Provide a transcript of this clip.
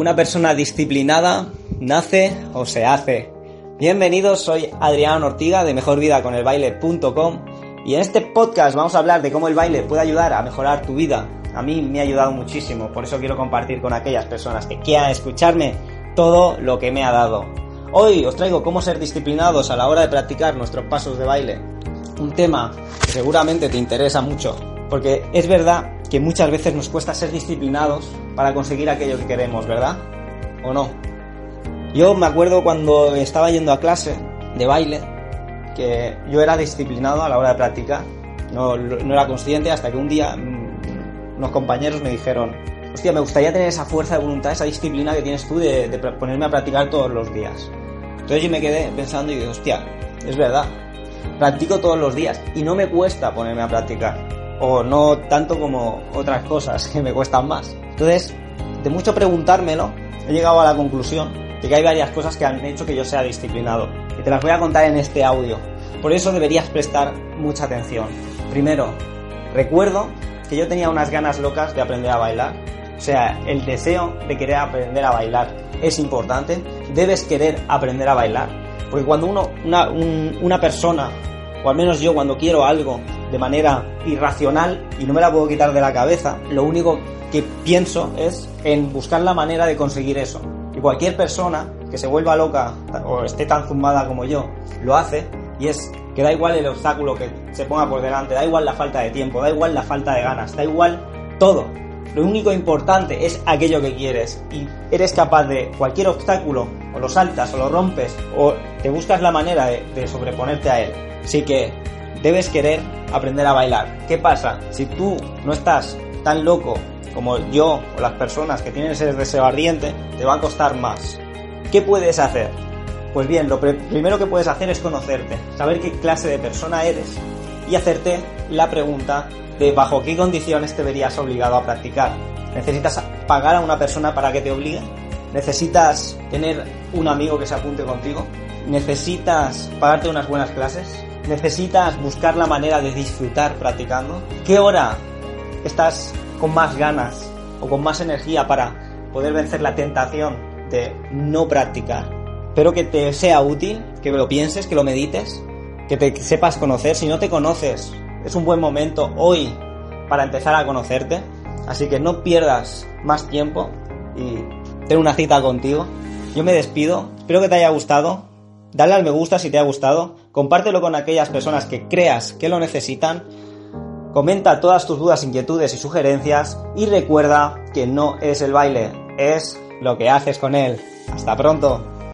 Una persona disciplinada nace o se hace. Bienvenidos, soy Adrián Ortiga de mejorvidaconelbaile.com y en este podcast vamos a hablar de cómo el baile puede ayudar a mejorar tu vida. A mí me ha ayudado muchísimo, por eso quiero compartir con aquellas personas que quieran escucharme todo lo que me ha dado. Hoy os traigo cómo ser disciplinados a la hora de practicar nuestros pasos de baile. Un tema que seguramente te interesa mucho, porque es verdad que muchas veces nos cuesta ser disciplinados para conseguir aquello que queremos, ¿verdad? ¿O no? Yo me acuerdo cuando estaba yendo a clase de baile, que yo era disciplinado a la hora de practicar. No, era consciente hasta que un día mm, unos compañeros me dijeron, hostia, me gustaría tener esa fuerza de voluntad, esa disciplina que tienes tú de, de ponerme a practicar todos los días. Entonces yo me quedé pensando y dije, hostia, es verdad, practico todos los días y no me cuesta ponerme a practicar. O no tanto como otras cosas que me cuestan más. Entonces, de mucho preguntármelo, he llegado a la conclusión de que hay varias cosas que han hecho que yo sea disciplinado. Y te las voy a contar en este audio. Por eso deberías prestar mucha atención. Primero, recuerdo que yo tenía unas ganas locas de aprender a bailar. O sea, el deseo de querer aprender a bailar es importante. Debes querer aprender a bailar. Porque cuando uno, una, un, una persona, o al menos yo cuando quiero algo de manera irracional y no me la puedo quitar de la cabeza, lo único que pienso es en buscar la manera de conseguir eso. Y cualquier persona que se vuelva loca o esté tan zumbada como yo, lo hace y es que da igual el obstáculo que se ponga por delante, da igual la falta de tiempo, da igual la falta de ganas, da igual todo. Lo único importante es aquello que quieres y eres capaz de cualquier obstáculo, o lo saltas, o lo rompes, o te buscas la manera de, sobreponerte a él. Así que debes querer aprender a bailar. ¿Qué pasa? Si tú no estás tan loco como yo o las personas que tienen ese deseo ardiente, te va a costar más. ¿Qué puedes hacer? Pues bien, lo primero que puedes hacer es conocerte, saber qué clase de persona eres y hacerte la pregunta de bajo qué condiciones te verías obligado a practicar. ¿Necesitas pagar a una persona para que te obligue? ¿Necesitas tener un amigo que se apunte contigo? ¿Necesitas pagarte unas buenas clases? ¿Necesitas buscar la manera de disfrutar practicando? ¿Qué hora estás con más ganas o con más energía para poder vencer la tentación de no practicar? Espero que te sea útil, que lo pienses, que lo medites, que te sepas conocer. Si no te conoces, es un buen momento hoy para empezar a conocerte. Así que no pierdas más tiempo y ten una cita contigo. Yo me despido, espero que te haya gustado. Dale al me gusta si te ha gustado. Compártelo con aquellas personas que creas que lo necesitan. Comenta todas tus dudas, inquietudes y sugerencias. Y recuerda que no es el baile, es lo que haces con él. Hasta pronto.